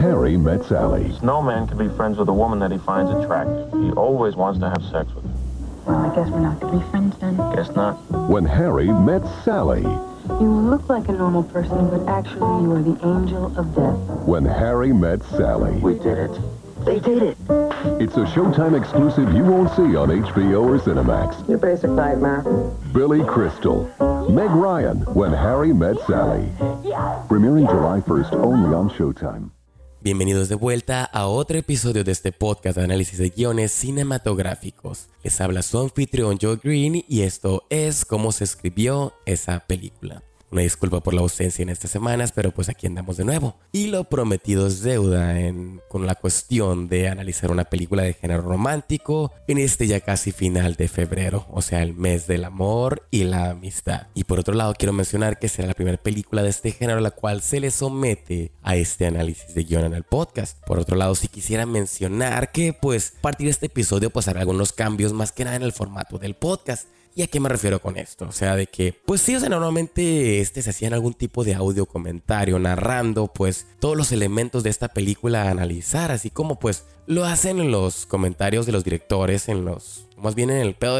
Harry Met Sally. No man can be friends with a woman that he finds attractive. He always wants to have sex with her. Well, I guess we're not going to be friends then. Guess not. When Harry Met Sally. You look like a normal person, but actually you are the angel of death. When Harry Met Sally. We did it. They did it. It's a Showtime exclusive you won't see on HBO or Cinemax. Your basic nightmare. Billy Crystal. Meg Ryan. When Harry Met Sally. Premiering July 1st only on Showtime. Bienvenidos de vuelta a otro episodio de este podcast de análisis de guiones cinematográficos. Les habla su anfitrión Joe Green y esto es cómo se escribió esa película. Una disculpa por la ausencia en estas semanas, pero pues aquí andamos de nuevo. Y lo prometido es deuda con la cuestión de analizar una película de género romántico en este ya casi final de febrero, o sea, el mes del amor y la amistad. Y por otro lado, quiero mencionar que será la primera película de este género a la cual se le somete a este análisis de guion en el podcast. Por otro lado, si quisiera mencionar que pues a partir de este episodio pues hará algunos cambios más que nada en el formato del podcast. ¿Y a qué me refiero con esto? O sea, de que, pues sí, o sea, normalmente este se hacían algún tipo de audio comentario narrando, pues, todos los elementos de esta película a analizar, así como, pues, lo hacen en los comentarios de los directores, en los, más bien en el pedo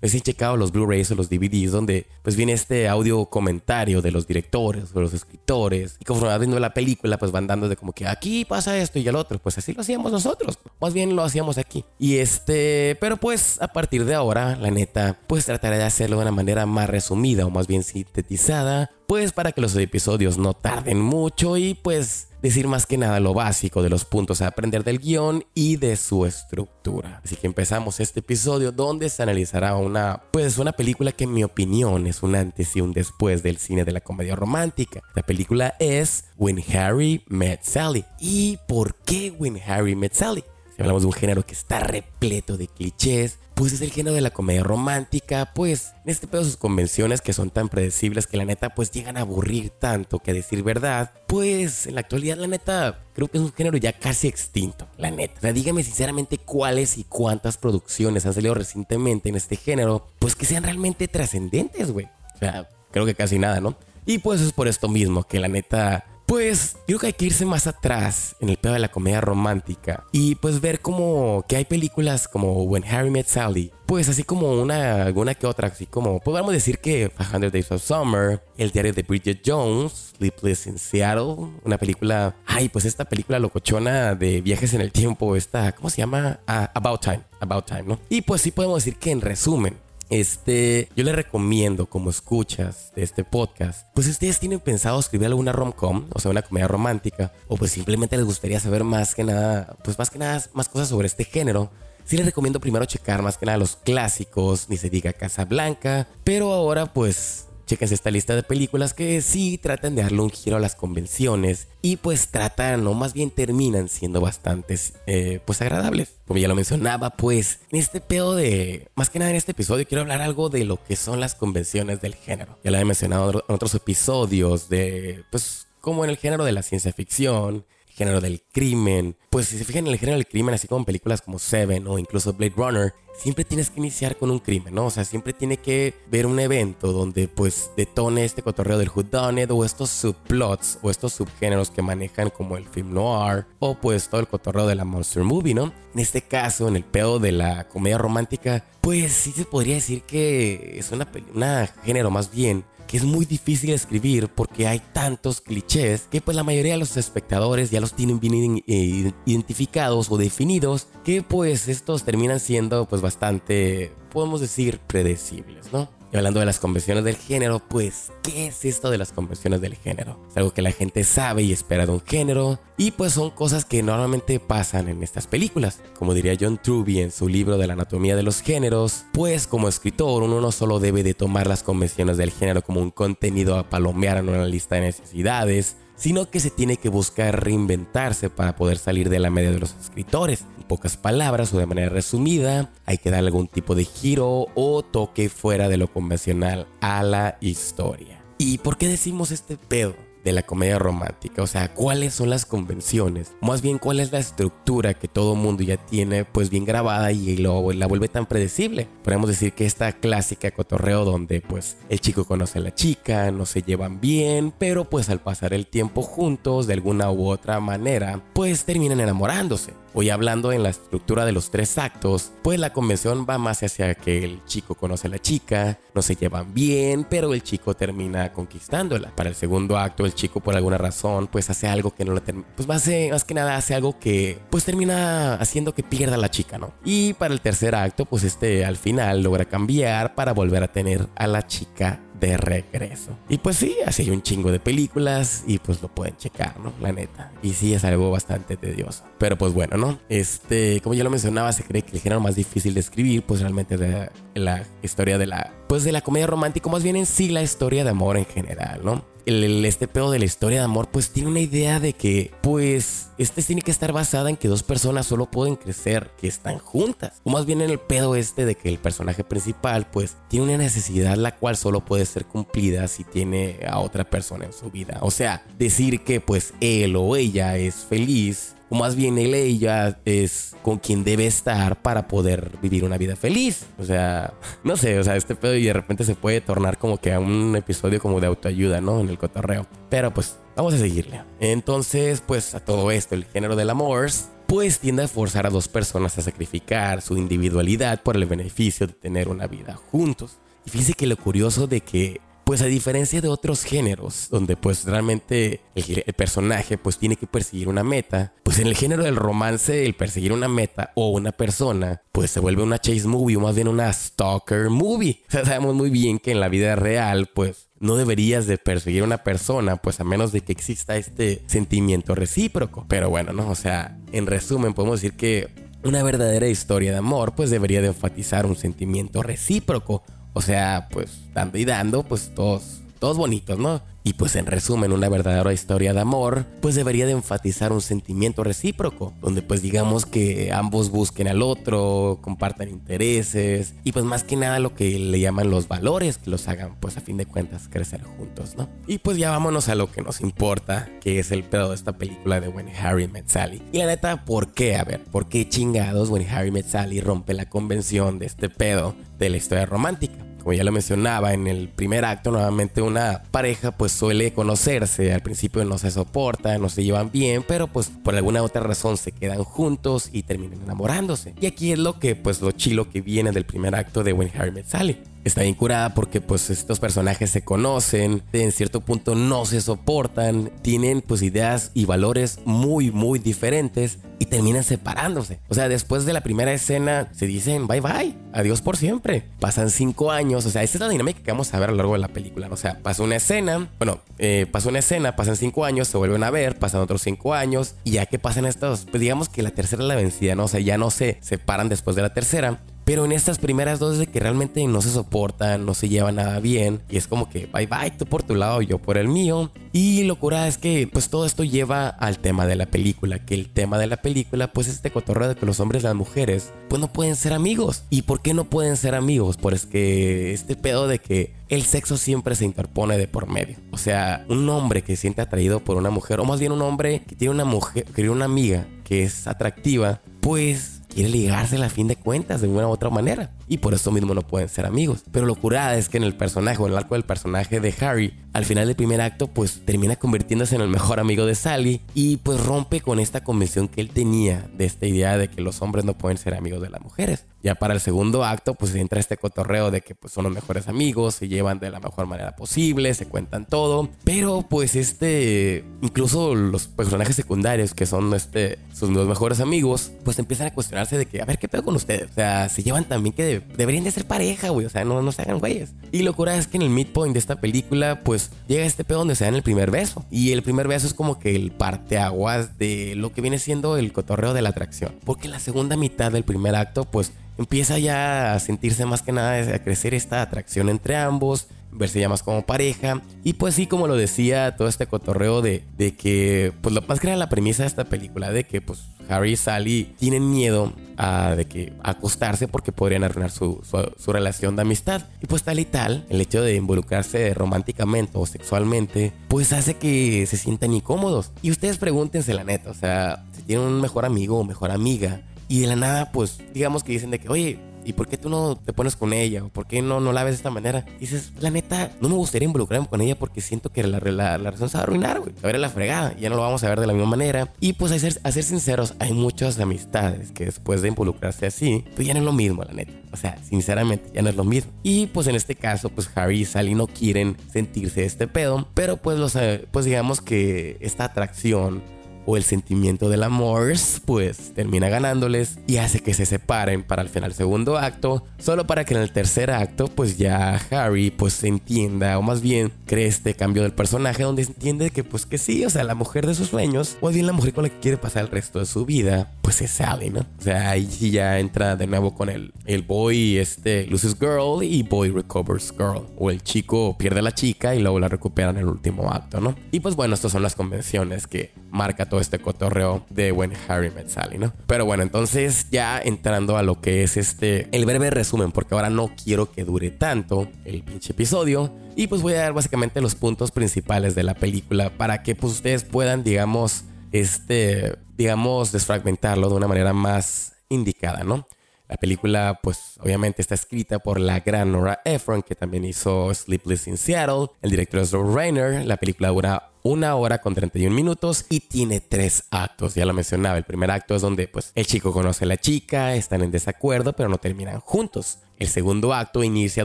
de este recién checado los Blu-rays o los DVDs donde pues viene este audio comentario de los directores o los escritores y conforme vas viendo la película pues van dando de como que aquí pasa esto y el otro pues así lo hacíamos nosotros más bien lo hacíamos aquí. Y este pero pues a partir de ahora la neta pues trataré de hacerlo de una manera más resumida o más bien sintetizada pues para que los episodios no tarden mucho y pues decir más que nada lo básico de los puntos a aprender del guion y de su estructura. Así que empezamos este episodio donde se analizará una, pues una película que en mi opinión es un antes y un después del cine de la comedia romántica. La película es When Harry Met Sally. ¿Y por qué When Harry Met Sally? Si hablamos de un género que está repleto de clichés, pues es el género de la comedia romántica, pues en este pedo sus convenciones que son tan predecibles que la neta pues llegan a aburrir tanto que decir verdad, pues en la actualidad la neta creo que es un género ya casi extinto, la neta. O sea, dígame sinceramente cuáles y cuántas producciones han salido recientemente en este género, pues que sean realmente trascendentes, güey. O sea, creo que casi nada, ¿no? Y pues es por esto mismo que la neta pues creo que hay que irse más atrás en el pedo de la comedia romántica y pues ver como que hay películas como When Harry Met Sally, pues así como una, alguna que otra, así como podríamos decir que 100 Days of Summer, El diario de Bridget Jones, Sleepless in Seattle, una película, ay, pues esta película locochona de viajes en el tiempo, esta, ¿cómo se llama? Ah, About Time, About Time, ¿no? Y pues sí podemos decir que en resumen, este, yo les recomiendo, como escuchas de este podcast, pues si ustedes tienen pensado escribir alguna rom-com, o sea, una comedia romántica, o pues simplemente les gustaría saber más que nada, pues más que nada, más cosas sobre este género, sí les recomiendo primero checar más que nada los clásicos, ni se diga Casa Blanca, pero ahora pues Chequense esta lista de películas que sí tratan de darle un giro a las convenciones y pues tratan o más bien terminan siendo bastante eh, pues agradables. Como ya lo mencionaba, pues en este pedo de, más que nada en este episodio quiero hablar algo de lo que son las convenciones del género. Ya lo he mencionado en otros episodios de pues como en el género de la ciencia ficción, género del crimen. Pues si se fijan en el género del crimen, así como en películas como Seven o incluso Blade Runner, siempre tienes que iniciar con un crimen, ¿no? O sea, siempre tiene que ver un evento donde pues detone este cotorreo del whodunit o estos subplots o estos subgéneros que manejan como el film noir o pues todo el cotorreo de la monster movie, ¿no? En este caso, en el pedo de la comedia romántica, pues sí se podría decir que es una, una género más bien que es muy difícil escribir porque hay tantos clichés que pues la mayoría de los espectadores ya los tienen bien identificados o definidos que pues estos terminan siendo pues bastante, podemos decir, predecibles, ¿no? Y hablando de las convenciones del género, pues, ¿qué es esto de las convenciones del género? Es algo que la gente sabe y espera de un género, y pues son cosas que normalmente pasan en estas películas. Como diría John Truby en su libro de la anatomía de los géneros, pues como escritor uno no solo debe de tomar las convenciones del género como un contenido a palomear en una lista de necesidades, sino que se tiene que buscar reinventarse para poder salir de la media de los escritores. En pocas palabras o de manera resumida, hay que dar algún tipo de giro o toque fuera de lo convencional a la historia. ¿Y por qué decimos este pedo? De la comedia romántica, o sea, cuáles son las convenciones, más bien cuál es la estructura que todo mundo ya tiene pues bien grabada y lo, la vuelve tan predecible. Podemos decir que esta clásica cotorreo donde pues el chico conoce a la chica, no se llevan bien, pero pues al pasar el tiempo juntos de alguna u otra manera, pues terminan enamorándose. Hoy hablando en la estructura de los tres actos, pues la convención va más hacia que el chico conoce a la chica, no se llevan bien, pero el chico termina conquistándola. Para el segundo acto, el chico por alguna razón, pues hace algo que no le termina, pues más, más que nada hace algo que pues termina haciendo que pierda a la chica, ¿no? Y para el tercer acto, pues este al final logra cambiar para volver a tener a la chica de regreso. Y pues sí, así hay un chingo de películas y pues lo pueden checar, ¿no? La neta. Y sí es algo bastante tedioso. Pero pues bueno, ¿no? Este, como ya lo mencionaba, se cree que el género más difícil de escribir, pues realmente es la, la historia de la, pues de la comedia romántica, más bien en sí la historia de amor en general, ¿no? El, este pedo de la historia de amor, pues tiene una idea de que, pues, este tiene que estar basada en que dos personas solo pueden crecer, que están juntas. O más bien en el pedo este de que el personaje principal, pues, tiene una necesidad la cual solo puede ser cumplida si tiene a otra persona en su vida. O sea, decir que, pues, él o ella es feliz o más bien él ella es con quien debe estar para poder vivir una vida feliz. O sea, no sé, o sea, este pedo y de repente se puede tornar como que a un episodio como de autoayuda, ¿no? En el cotorreo. Pero pues vamos a seguirle. Entonces, pues a todo esto, el género del amor pues tiende a forzar a dos personas a sacrificar su individualidad por el beneficio de tener una vida juntos. Y fíjese que lo curioso de que pues a diferencia de otros géneros, donde pues realmente el, personaje pues tiene que perseguir una meta, pues en el género del romance el perseguir una meta o una persona pues se vuelve una chase movie o más bien una stalker movie. Sabemos muy bien que en la vida real pues no deberías de perseguir a una persona, pues a menos de que exista este sentimiento recíproco. Pero bueno, ¿no? O sea, en resumen podemos decir que una verdadera historia de amor pues debería de enfatizar un sentimiento recíproco o sea, pues dando y dando, pues todos, todos bonitos, ¿no? Y pues en resumen, una verdadera historia de amor, pues debería de enfatizar un sentimiento recíproco, donde pues digamos que ambos busquen al otro, compartan intereses y pues más que nada lo que le llaman los valores que los hagan pues a fin de cuentas crecer juntos, ¿no? Y pues ya vámonos a lo que nos importa, que es el pedo de esta película de When Harry Met Sally. Y la neta, ¿por qué? A ver, ¿por qué chingados When Harry Met Sally rompe la convención de este pedo de la historia romántica? Como ya lo mencionaba en el primer acto, nuevamente una pareja pues suele conocerse, al principio no se soportan, no se llevan bien, pero pues por alguna otra razón se quedan juntos y terminan enamorándose. Y aquí es lo que pues lo chilo que viene del primer acto de When Harry Met Sally está bien curada porque pues estos personajes se conocen, en cierto punto no se soportan, tienen pues ideas y valores muy muy diferentes y terminan separándose. O sea, después de la primera escena se dicen bye bye, adiós por siempre. Pasan cinco años, o sea, esta es la dinámica que vamos a ver a lo largo de la película. O sea, pasa una escena, bueno, eh, pasa una escena, pasan cinco años, se vuelven a ver, pasan otros cinco años y ya que pasan estos, pues digamos que la tercera es la vencida, ¿no? Sea, ya no se separan después de la tercera pero en estas primeras dos de que realmente no se soportan, no se llevan nada bien. Y es como que bye bye, tú por tu lado, yo por el mío. Y locura es que pues todo esto lleva al tema de la película. Que el tema de la película pues es este cotorreo de que los hombres y las mujeres pues no pueden ser amigos. ¿Y por qué no pueden ser amigos? Pues que este pedo de que el sexo siempre se interpone de por medio. O sea, un hombre que siente atraído por una mujer, o más bien un hombre que tiene una mujer, que tiene una amiga que es atractiva, pues quiere ligársela a fin de cuentas de una u otra manera. Y por eso mismo no pueden ser amigos. Pero lo curada es que en el personaje o en el arco del personaje de Harry, al final del primer acto, pues termina convirtiéndose en el mejor amigo de Sally y pues rompe con esta convención que él tenía de esta idea de que los hombres no pueden ser amigos de las mujeres. Ya para el segundo acto, pues entra este cotorreo de que pues, son los mejores amigos, se llevan de la mejor manera posible, se cuentan todo. Pero pues este, incluso los personajes secundarios que son este, sus dos mejores amigos, pues empiezan a cuestionarse de que, a ver, ¿qué pedo con ustedes? O sea, se llevan también que deberían de ser pareja, güey. O sea, no, no se hagan güeyes. Y locura es que en el midpoint de esta película, pues llega este pedo donde se dan el primer beso. Y el primer beso es como que el parteaguas de lo que viene siendo el cotorreo de la atracción. Porque la segunda mitad del primer acto, pues empieza ya a sentirse más que nada, a crecer esta atracción entre ambos, verse ya más como pareja. Y pues sí, como lo decía, todo este cotorreo de, de que, pues lo más que era la premisa de esta película, de que pues Harry y Sally tienen miedo a, de que acostarse porque podrían arruinar su, su, relación de amistad. Y pues tal y tal, el hecho de involucrarse románticamente o sexualmente, pues hace que se sientan incómodos. Y ustedes pregúntense la neta, o sea, si tienen un mejor amigo o mejor amiga, y de la nada, pues digamos que dicen de que, oye, ¿y por qué tú no te pones con ella? ¿O por qué no, no la ves de esta manera? dices, la neta, no me gustaría involucrarme con ella porque siento que la, la, la relación se va a arruinar, güey. A ver la fregada, ya no lo vamos a ver de la misma manera. Y pues a ser, sinceros, hay muchas amistades que después de involucrarse así, pues ya no es lo mismo, la neta. O sea, sinceramente, ya no es lo mismo. Y pues en este caso, pues Harry y Sally no quieren sentirse este pedo, pero pues los, eh, pues digamos que esta atracción o el sentimiento del amor, pues termina ganándoles y hace que se separen para el final segundo acto, solo para que en el tercer acto pues ya Harry pues se entienda o más bien cree este cambio del personaje donde entiende que pues que sí, o sea, la mujer de sus sueños o bien la mujer con la que quiere pasar el resto de su vida, pues es Sally, ¿no? O sea, ahí ya entra de nuevo con el, el boy este loses girl y boy recovers girl o el chico pierde a la chica y luego la recupera en el último acto, ¿no? Y pues bueno, estas son las convenciones que marca todo este cotorreo de When Harry Met Sally, ¿no? Pero bueno, entonces ya entrando a lo que es este, el breve resumen, porque ahora no quiero que dure tanto el pinche episodio. Y pues voy a dar básicamente los puntos principales de la película para que pues ustedes puedan, digamos, este, digamos, desfragmentarlo de una manera más indicada, ¿no? La película, pues obviamente está escrita por la gran Nora Ephron, que también hizo Sleepless in Seattle. El director es Rob Reiner. La película dura una hora con 31 minutos y tiene tres actos. Ya lo mencionaba. El primer acto es donde pues, el chico conoce a la chica, están en desacuerdo, pero no terminan juntos. El segundo acto inicia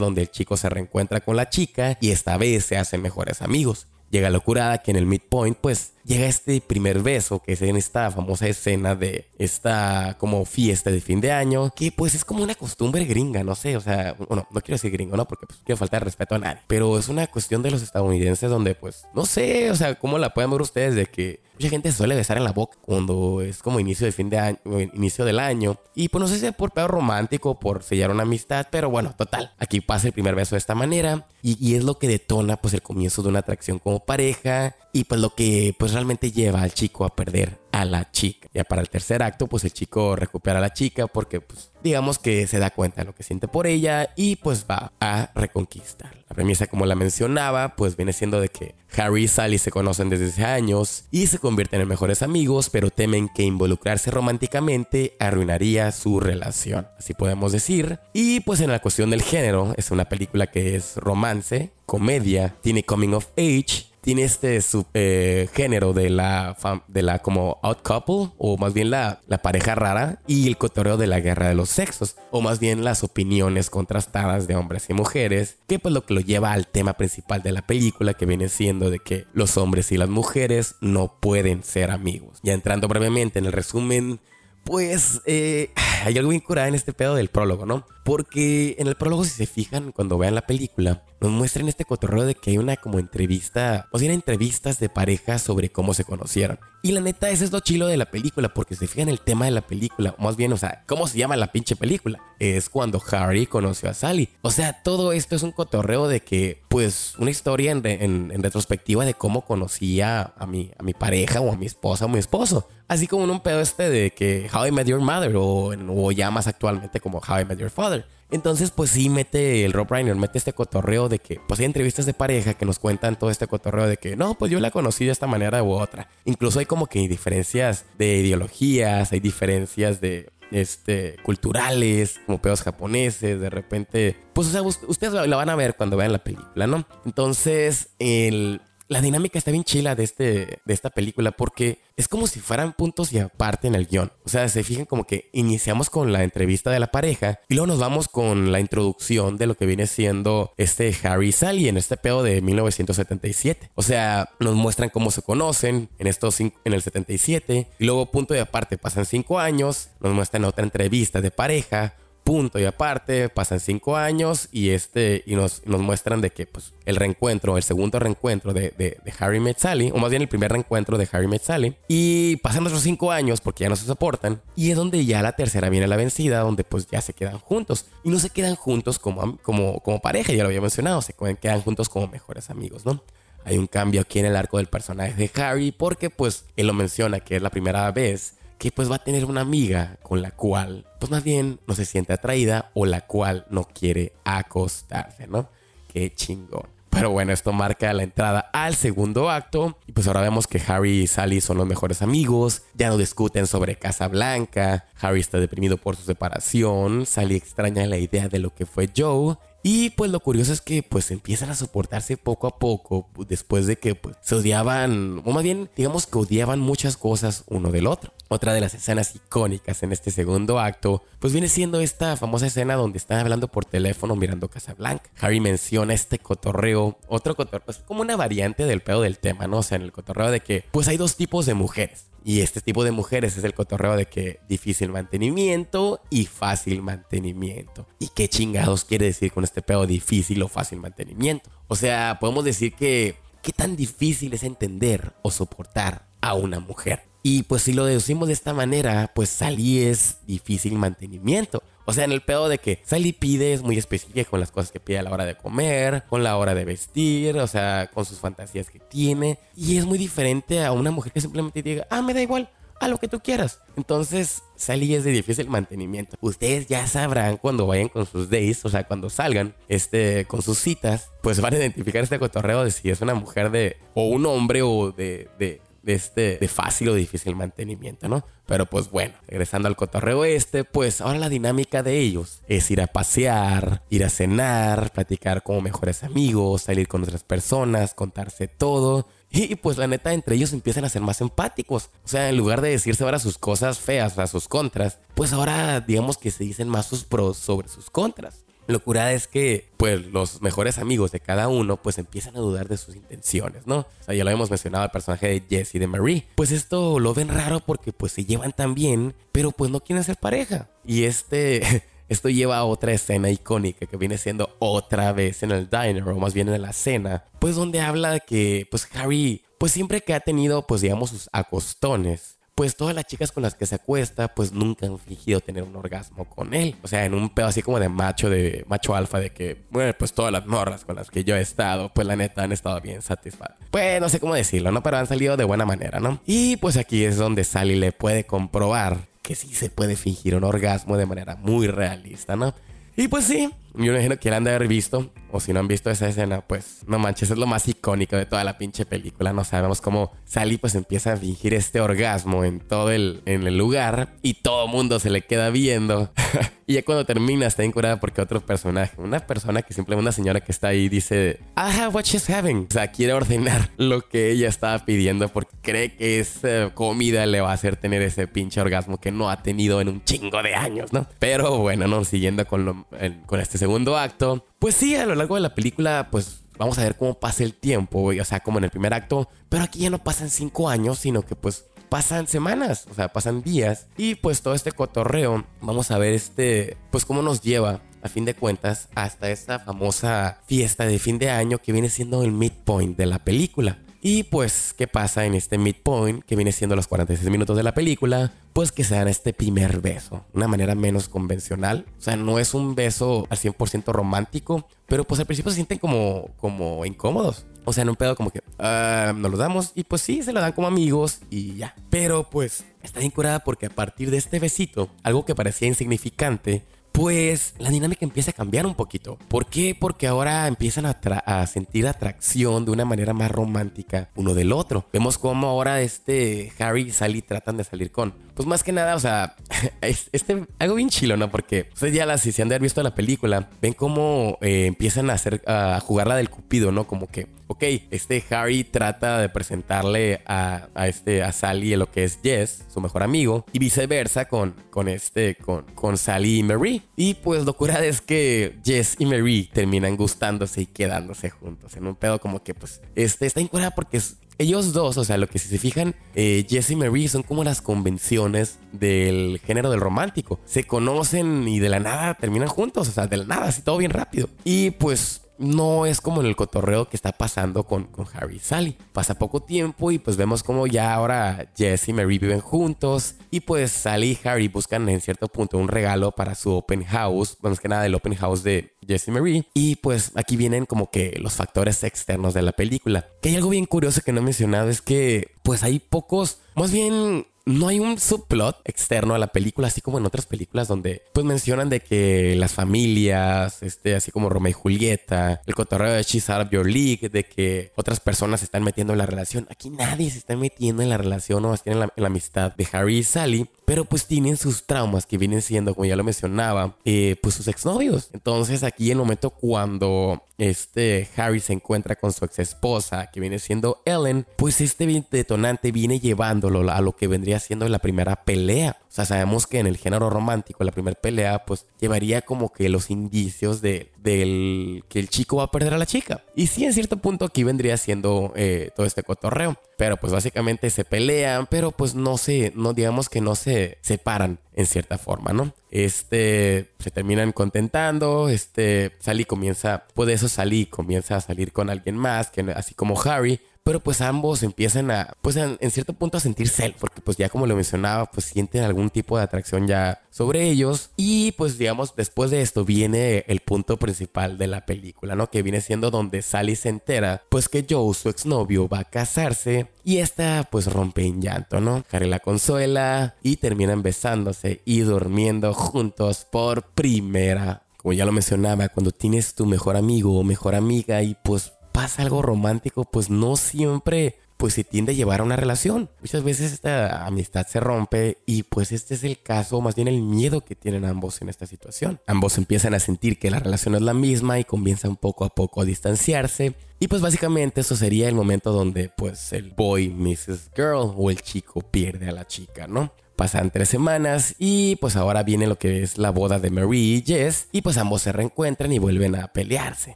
donde el chico se reencuentra con la chica y esta vez se hacen mejores amigos. Llega la curada que en el midpoint pues llega este primer beso, que es en esta famosa escena de esta como fiesta de fin de año, que pues es como una costumbre gringa, no sé, o sea, bueno, no quiero decir gringo, ¿no? Porque pues quiero faltar respeto a nadie, pero es una cuestión de los estadounidenses donde pues, no sé, o sea, cómo la pueden ver ustedes de que mucha gente suele besar en la boca cuando es como inicio de fin de año, inicio del año, y pues no sé si es por peor romántico, por sellar una amistad, pero bueno, total, aquí pasa el primer beso de esta manera, y, y es lo que detona pues el comienzo de una atracción como pareja, y pues lo que pues realmente lleva al chico a perder a la chica. Ya para el tercer acto, pues el chico recupera a la chica porque, pues, digamos que se da cuenta de lo que siente por ella y pues va a reconquistar. La premisa, como la mencionaba, pues viene siendo de que Harry y Sally se conocen desde hace años y se convierten en mejores amigos, pero temen que involucrarse románticamente arruinaría su relación. Así podemos decir. Y pues en la cuestión del género, es una película que es romance, comedia, tiene coming of age tiene este eh, género de la, de la como out couple, o más bien la, la pareja rara, y el cotorreo de la guerra de los sexos, o más bien las opiniones contrastadas de hombres y mujeres, que pues lo que lo lleva al tema principal de la película, que viene siendo de que los hombres y las mujeres no pueden ser amigos. Ya entrando brevemente en el resumen pues eh, hay algo bien en este pedo del prólogo, ¿no? Porque en el prólogo, si se fijan, cuando vean la película, nos muestran este cotorreo de que hay una como entrevista, o sea, entrevistas de parejas sobre cómo se conocieron. Y la neta, ese es lo chilo de la película, porque se fijan el tema de la película, o más bien, o sea, ¿cómo se llama la pinche película? Es cuando Harry conoció a Sally. O sea, todo esto es un cotorreo de que, pues, una historia en, en, retrospectiva de cómo conocía a mi, a mi pareja o a mi esposa o mi esposo. Así como en un pedo este de que How I Met Your Mother o, o ya más actualmente como How I Met Your Father. Entonces, pues sí, mete el Rob Reiner, mete este cotorreo de que, pues hay entrevistas de pareja que nos cuentan todo este cotorreo de que, no, pues yo la conocí de esta manera u otra. Incluso hay como que diferencias de ideologías, hay diferencias de, este, culturales, como pedos japoneses, de repente, pues o sea, ustedes la van a ver cuando vean la película, ¿no? Entonces, el, la dinámica está bien chila de, este, de esta película porque es como si fueran puntos y aparte en el guion. O sea, se fijan como que iniciamos con la entrevista de la pareja y luego nos vamos con la introducción de lo que viene siendo este Harry y Sally en este pedo de 1977. O sea, nos muestran cómo se conocen en estos en el 77 y luego punto y aparte pasan cinco años, nos muestran otra entrevista de pareja punto y aparte, pasan cinco años y este y nos, nos muestran de que pues el reencuentro, el segundo reencuentro de, de, Harry Met Sally, o más bien el primer reencuentro de Harry Met Sally, y pasan los cinco años porque ya no se soportan, y es donde ya la tercera viene la vencida, donde pues ya se quedan juntos, y no se quedan juntos como, como, como pareja, ya lo había mencionado, se quedan juntos como mejores amigos, ¿no? Hay un cambio aquí en el arco del personaje de Harry porque pues él lo menciona que es la primera vez que pues va a tener una amiga con la cual pues más bien no se siente atraída o la cual no quiere acostarse, ¿no? Qué chingón. Pero bueno, esto marca la entrada al segundo acto. Y pues ahora vemos que Harry y Sally son los mejores amigos. Ya no discuten sobre Casa Blanca. Harry está deprimido por su separación. Sally extraña la idea de lo que fue Joe. Y pues lo curioso es que pues empiezan a soportarse poco a poco después de que pues se odiaban, o más bien digamos que odiaban muchas cosas uno del otro. Otra de las escenas icónicas en este segundo acto pues viene siendo esta famosa escena donde están hablando por teléfono mirando Casablanca. Harry menciona este cotorreo, otro cotorreo, pues como una variante del pedo del tema, ¿no? O sea, en el cotorreo de que pues hay dos tipos de mujeres. Y este tipo de mujeres es el cotorreo de que difícil mantenimiento y fácil mantenimiento. ¿Y qué chingados quiere decir con este pedo difícil o fácil mantenimiento? O sea, podemos decir que qué tan difícil es entender o soportar a una mujer. Y pues si lo deducimos de esta manera, pues Sally es difícil mantenimiento. O sea, en el pedo de que Sally pide es muy específica con las cosas que pide a la hora de comer, con la hora de vestir, o sea, con sus fantasías que tiene. Y es muy diferente a una mujer que simplemente diga, ah, me da igual, a lo que tú quieras. Entonces, Sally es de difícil mantenimiento. Ustedes ya sabrán cuando vayan con sus days, o sea, cuando salgan este, con sus citas, pues van a identificar este cotorreo de si es una mujer de, o un hombre o de, de de este de fácil o difícil mantenimiento, ¿no? Pero pues bueno, regresando al cotorreo este, pues ahora la dinámica de ellos es ir a pasear, ir a cenar, platicar como mejores amigos, salir con otras personas, contarse todo. Y pues la neta, entre ellos empiezan a ser más empáticos. O sea, en lugar de decirse ahora sus cosas feas, a sus contras, pues ahora digamos que se dicen más sus pros sobre sus contras. Locura es que, pues, los mejores amigos de cada uno, pues, empiezan a dudar de sus intenciones, ¿no? O sea, ya lo hemos mencionado, el personaje de Jesse y de Marie. Pues esto lo ven raro porque, pues, se llevan tan bien, pero, pues, no quieren ser pareja. Y este... Esto lleva a otra escena icónica que viene siendo otra vez en el diner, o más bien en la cena, pues donde habla de que, pues Harry, pues siempre que ha tenido, pues digamos, sus acostones, pues todas las chicas con las que se acuesta, pues nunca han fingido tener un orgasmo con él. O sea, en un pedo así como de macho, de macho alfa, de que, bueno, pues todas las morras con las que yo he estado, pues la neta han estado bien satisfechas. Pues no sé cómo decirlo, ¿no? Pero han salido de buena manera, ¿no? Y pues aquí es donde Sally le puede comprobar que sí se puede fingir un orgasmo de manera muy realista, ¿no? Y pues sí, yo me imagino que la han de haber visto, o si no han visto esa escena, pues no manches, es lo más icónico de toda la pinche película. No sabemos cómo Sally pues empieza a fingir este orgasmo en todo el, en el lugar y todo mundo se le queda viendo. y ya cuando termina está incurada porque otro personaje, una persona que simplemente una señora que está ahí dice, have what she's having. O sea, quiere ordenar lo que ella estaba pidiendo porque cree que esa comida le va a hacer tener ese pinche orgasmo que no ha tenido en un chingo de años, ¿no? Pero bueno, no, siguiendo con, lo, con este segundo acto, pues sí, a lo largo de la película, pues vamos a ver cómo pasa el tiempo, o sea, como en el primer acto, pero aquí ya no pasan cinco años, sino que pues pasan semanas, o sea, pasan días, y pues todo este cotorreo, vamos a ver este, pues cómo nos lleva a fin de cuentas hasta esta famosa fiesta de fin de año que viene siendo el midpoint de la película. Y pues, ¿qué pasa en este midpoint, que viene siendo los 46 minutos de la película? Pues que se dan este primer beso, una manera menos convencional. O sea, no es un beso al 100% romántico, pero pues al principio se sienten como, como incómodos. O sea, en un pedo como que uh, nos lo damos y pues sí, se lo dan como amigos y ya. Pero pues está bien curada porque a partir de este besito, algo que parecía insignificante, pues la dinámica empieza a cambiar un poquito. ¿Por qué? Porque ahora empiezan a, sentir atracción de una manera más romántica uno del otro. Vemos cómo ahora este Harry y Sally tratan de salir con. Pues más que nada, o sea, este algo bien chilo, ¿no? Porque ustedes ya la, si se han de haber visto la película, ven cómo eh, empiezan a hacer a jugar la del cupido, ¿no? Como que ok, este Harry trata de presentarle a, este, a Sally lo que es Jess, su mejor amigo, y viceversa con, con este, con, con Sally y Marie. Y pues locura es que Jess y Marie terminan gustándose y quedándose juntos en un pedo como que pues este está incurada porque ellos dos, o sea, lo que si se fijan, eh, Jess y Marie son como las convenciones del género del romántico. Se conocen y de la nada terminan juntos, o sea, de la nada, así todo bien rápido. Y pues no es como en el cotorreo que está pasando con, con Harry y Sally. Pasa poco tiempo y pues vemos como ya ahora Jess y Mary viven juntos y pues Sally y Harry buscan en cierto punto un regalo para su open house, más que nada el open house de, Jesse Marie. Y pues aquí vienen como que los factores externos de la película. Que hay algo bien curioso que no he mencionado es que pues hay pocos, más bien no hay un subplot externo a la película, así como en otras películas donde pues mencionan de que las familias, este, así como Romeo y Julieta, el cotorreo de She's Out of Your League, de que otras personas se están metiendo en la relación. Aquí nadie se está metiendo en la relación o más en la, la amistad de Harry y Sally, pero pues tienen sus traumas que vienen siendo, como ya lo mencionaba, eh, pues sus exnovios. Entonces aquí el momento cuando este Harry se encuentra con su ex esposa, que viene siendo Ellen, pues este detonante viene llevándolo a lo que vendría siendo la primera pelea. O sea, sabemos que en el género romántico, la primera pelea, pues llevaría como que los indicios de del que el chico va a perder a la chica. Y sí, en cierto punto aquí vendría siendo eh, todo este cotorreo. Pero pues básicamente se pelean, pero pues no se, no digamos que no se separan en cierta forma, ¿no? Este, se terminan contentando, este, Sally comienza, pues de eso Sally comienza a salir con alguien más, que así como Harry, pero pues ambos empiezan a, pues en, cierto punto a sentir cel, porque pues ya como lo mencionaba, pues sienten algún tipo de atracción ya sobre ellos. Y pues digamos, después de esto viene el punto principal de la película, ¿no? Que viene siendo donde Sally se entera, pues que Joe, su exnovio, va a casarse y esta pues rompe en llanto, ¿no? Harry la consuela y terminan besándose y durmiendo juntos por primera como ya lo mencionaba, cuando tienes tu mejor amigo o mejor amiga y pues pasa algo romántico, pues no siempre pues se tiende a llevar a una relación. Muchas veces esta amistad se rompe y pues este es el caso, más bien el miedo que tienen ambos en esta situación. Ambos empiezan a sentir que la relación es la misma y comienzan poco a poco a distanciarse. Y pues básicamente eso sería el momento donde pues el boy Mrs. Girl o el chico pierde a la chica, ¿no? Pasan tres semanas y pues ahora viene lo que es la boda de Marie y Jess y pues ambos se reencuentran y vuelven a pelearse.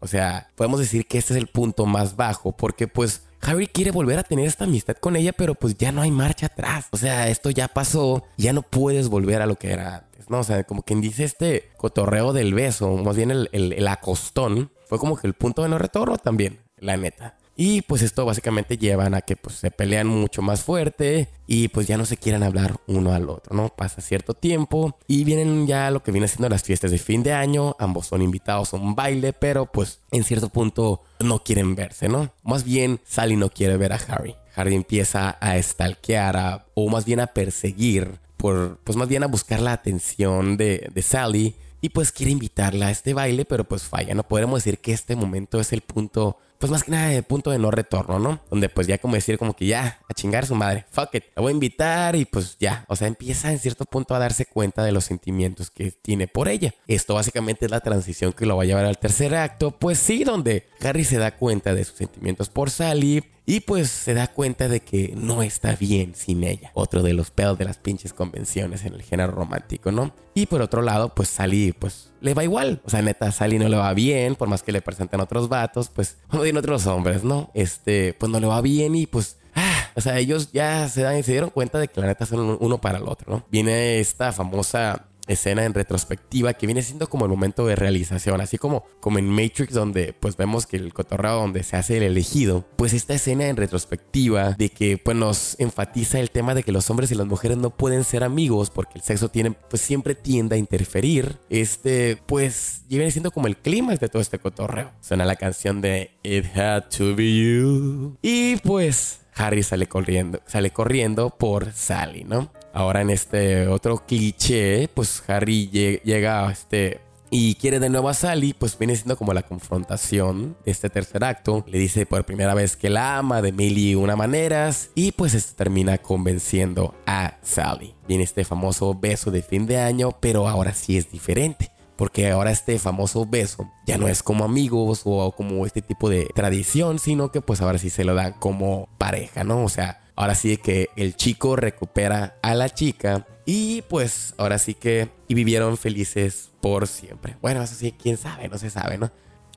O sea, podemos decir que este es el punto más bajo porque pues Harry quiere volver a tener esta amistad con ella, pero pues ya no hay marcha atrás. O sea, esto ya pasó, ya no puedes volver a lo que era antes, ¿no? O sea, como quien dice este cotorreo del beso, más bien el, el acostón, fue como que el punto de no retorno también, la neta. Y pues esto básicamente llevan a que pues se pelean mucho más fuerte y pues ya no se quieran hablar uno al otro, ¿no? Pasa cierto tiempo y vienen ya lo que viene siendo las fiestas de fin de año, ambos son invitados a un baile, pero pues en cierto punto no quieren verse, ¿no? Más bien Sally no quiere ver a Harry. Harry empieza a stalkear o más bien a perseguir, por, pues más bien a buscar la atención de, de Sally y pues quiere invitarla a este baile, pero pues falla. No podemos decir que este momento es el punto pues más que nada el punto de no retorno, ¿no? Donde pues ya como decir como que ya, a chingar a su madre, fuck it, la voy a invitar y pues ya, o sea, empieza en cierto punto a darse cuenta de los sentimientos que tiene por ella. Esto básicamente es la transición que lo va a llevar al tercer acto, pues sí, donde Harry se da cuenta de sus sentimientos por Sally, y pues se da cuenta de que no está bien sin ella. Otro de los pedos de las pinches convenciones en el género romántico, ¿no? Y por otro lado, pues Sally, pues le va igual. O sea, neta, Sally no le va bien, por más que le presenten otros vatos, pues, no tiene otros hombres, ¿no? Este, pues no le va bien y pues ah, o sea, ellos ya se, dan, se dieron cuenta de que la neta son uno para el otro, ¿no? Viene esta famosa escena en retrospectiva que viene siendo como el momento de realización, así como, como en Matrix donde pues vemos que el cotorreo donde se hace el elegido, pues esta escena en retrospectiva de que pues nos enfatiza el tema de que los hombres y las mujeres no pueden ser amigos porque el sexo tiene pues siempre tiende a interferir, este pues viene siendo como el clímax de todo este cotorreo. Suena la canción de It Had to Be You y pues Harry sale corriendo, sale corriendo por Sally, ¿no? Ahora en este otro cliché, pues Harry llega a este y quiere de nuevo a Sally, pues viene siendo como la confrontación de este tercer acto. Le dice por primera vez que la ama de mil y una maneras y pues este termina convenciendo a Sally. Viene este famoso beso de fin de año, pero ahora sí es diferente. Porque ahora este famoso beso ya no es como amigos o como este tipo de tradición, sino que pues ahora sí se lo dan como pareja, ¿no? O sea, Ahora sí que el chico recupera a la chica y pues ahora sí que vivieron felices por siempre. Bueno, eso sí, quién sabe, no se sabe, ¿no?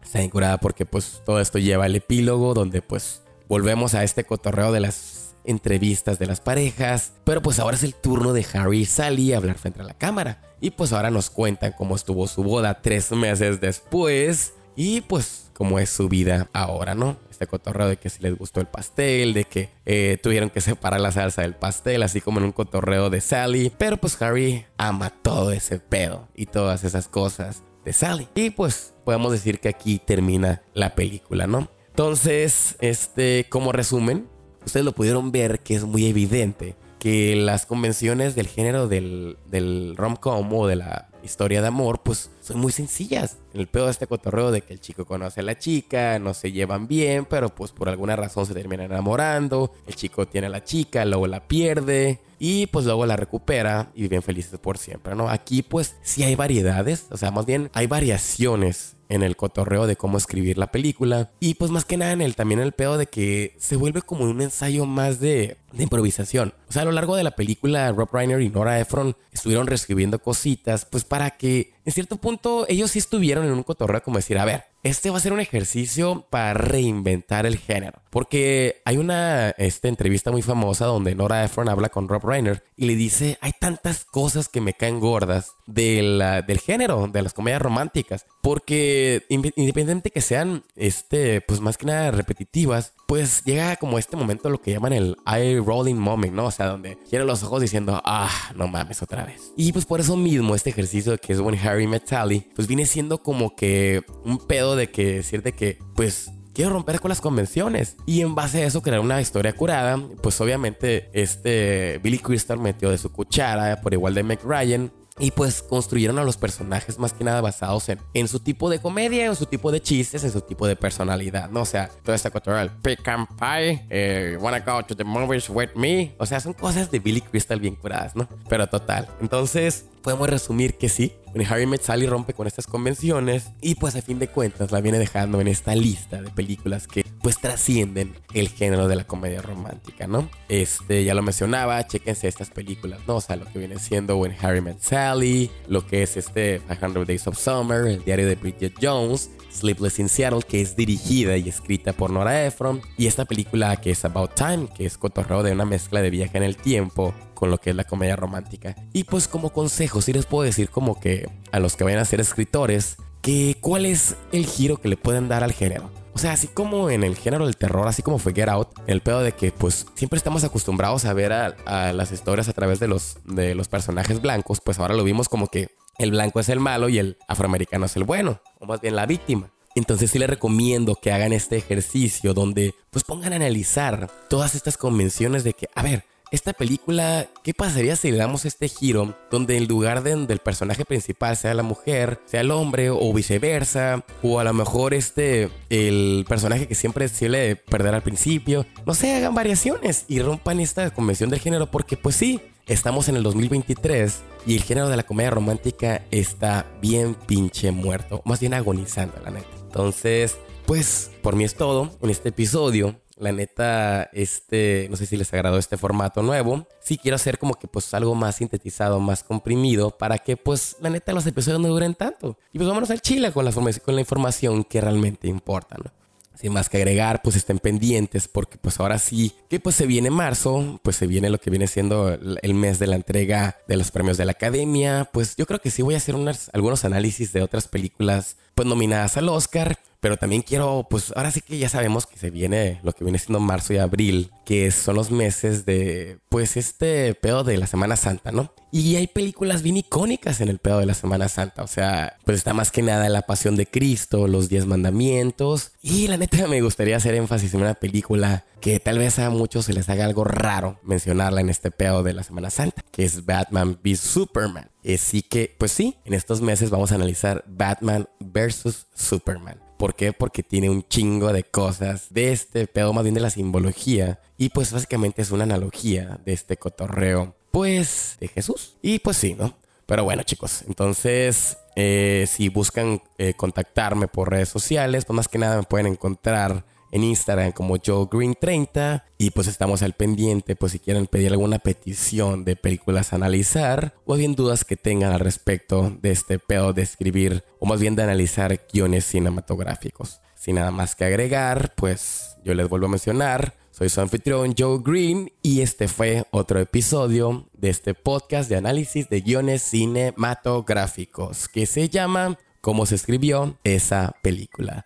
Está incurada porque pues todo esto lleva al epílogo donde pues volvemos a este cotorreo de las entrevistas de las parejas, pero pues ahora es el turno de Harry y Sally a hablar frente a la cámara. Y pues ahora nos cuentan cómo estuvo su boda tres meses después y pues cómo es su vida ahora, ¿no? este cotorreo de que si les gustó el pastel, de que eh, tuvieron que separar la salsa del pastel, así como en un cotorreo de Sally. Pero pues Harry ama todo ese pedo y todas esas cosas. de Sally. Y pues podemos decir que aquí termina la película, ¿no? Entonces, este, como resumen, ustedes lo pudieron ver que es muy evidente que las convenciones del género del, del rom-com o de la historia de amor, pues son muy sencillas. El pedo de este cotorreo de que el chico conoce a la chica, no se llevan bien, pero pues por alguna razón se terminan enamorando. El chico tiene a la chica, luego la pierde y pues luego la recupera y viven felices por siempre, ¿no? Aquí pues sí hay variedades, o sea, más bien hay variaciones en el cotorreo de cómo escribir la película y pues más que nada en el también el pedo de que se vuelve como un ensayo más de, de improvisación. O sea, a lo largo de la película Rob Reiner y Nora Ephron estuvieron reescribiendo cositas pues para que en cierto punto ellos sí estuvieron en un cotorreo como decir, a ver, este va a ser un ejercicio para reinventar el género. Porque hay una esta entrevista muy famosa donde Nora Ephron habla con Rob Reiner y le dice, hay tantas cosas que me caen gordas del género, de las comedias románticas. Porque independientemente que sean, este, pues más que nada repetitivas, pues llega como este momento lo que llaman el eye rolling moment, ¿no? O sea, donde quieren los ojos diciendo, ah, no mames otra vez. Y pues por eso mismo este ejercicio que es When Harry Met Sally, pues viene siendo como que un pedo de que decirte que, pues quiero romper con las convenciones. Y en base a eso crear una historia curada. Pues obviamente este Billy Crystal metió de su cuchara, por igual de Meg Ryan. Y pues construyeron a los personajes más que nada basados en, su tipo de comedia, en su tipo de chistes, en su tipo de personalidad, ¿no? O sea, toda esta el pick and pie, eh, wanna go to the movies with me. O sea, son cosas de Billy Crystal bien curadas, ¿no? Pero total. Entonces, podemos resumir que sí, Harry Met Sally rompe con estas convenciones y pues a fin de cuentas la viene dejando en esta lista de películas que pues trascienden el género de la comedia romántica, ¿no? Este, ya lo mencionaba, chéquense estas películas, ¿no? O sea, lo que viene siendo When Harry Met Sally, lo que es este 500 Days of Summer, el diario de Bridget Jones, Sleepless in Seattle, que es dirigida y escrita por Nora Ephron, y esta película que es About Time, que es cotorreo de una mezcla de viaje en el tiempo con lo que es la comedia romántica. Y pues como consejo, sí les puedo decir como que a los que vayan a ser escritores, que cuál es el giro que le pueden dar al género. O sea, así como en el género del terror, así como fue Get Out, el pedo de que pues siempre estamos acostumbrados a ver a, las historias a través de los, de los personajes blancos, pues ahora lo vimos como que el blanco es el malo y el afroamericano es el bueno, o más bien la víctima. Entonces sí les recomiendo que hagan este ejercicio donde pues pongan a analizar todas estas convenciones de que, a ver, esta película, ¿qué pasaría si le damos este giro donde en lugar de, del personaje principal sea la mujer, sea el hombre o viceversa? O a lo mejor este, el personaje que siempre suele perder al principio. No sé, hagan variaciones y rompan esta convención del género porque pues sí, estamos en el 2023 y el género de la comedia romántica está bien pinche muerto, más bien agonizando, la neta. Entonces, pues por mí es todo en este episodio. La neta, este, no sé si les agradó este formato nuevo. Sí quiero hacer como que pues algo más sintetizado, más comprimido, para que pues la neta los episodios no duren tanto. Y pues vámonos al chile con la, con la información que realmente importa, ¿no? Sin más que agregar, pues estén pendientes porque pues ahora sí que pues se viene marzo, pues se viene lo que viene siendo el mes de la entrega de los premios de la academia. Pues yo creo que sí voy a hacer unas, algunos análisis de otras películas pues nominadas al Oscar. Pero también quiero, pues ahora sí que ya sabemos que se viene lo que viene siendo marzo y abril, que son los meses de, pues este pedo de la Semana Santa, ¿no? Y hay películas bien icónicas en el pedo de la Semana Santa, o sea, pues está más que nada La Pasión de Cristo, Los Diez Mandamientos, y la neta me gustaría hacer énfasis en una película que tal vez a muchos se les haga algo raro mencionarla en este pedo de la Semana Santa, que es Batman v Superman. Así que, pues sí, en estos meses vamos a analizar Batman versus Superman. ¿Por qué? Porque tiene un chingo de cosas de este pedo, más bien de la simbología. Y pues básicamente es una analogía de este cotorreo, pues, de Jesús. Y pues sí, ¿no? Pero bueno, chicos, entonces, eh, si buscan eh, contactarme por redes sociales, pues más que nada me pueden encontrar en Instagram como Joe Green 30 y pues estamos al pendiente pues si quieren pedir alguna petición de películas a analizar o bien dudas que tengan al respecto de este pedo de escribir o más bien de analizar guiones cinematográficos. Sin nada más que agregar, pues yo les vuelvo a mencionar, soy su anfitrión Joe Green y este fue otro episodio de este podcast de análisis de guiones cinematográficos que se llama ¿Cómo se escribió esa película?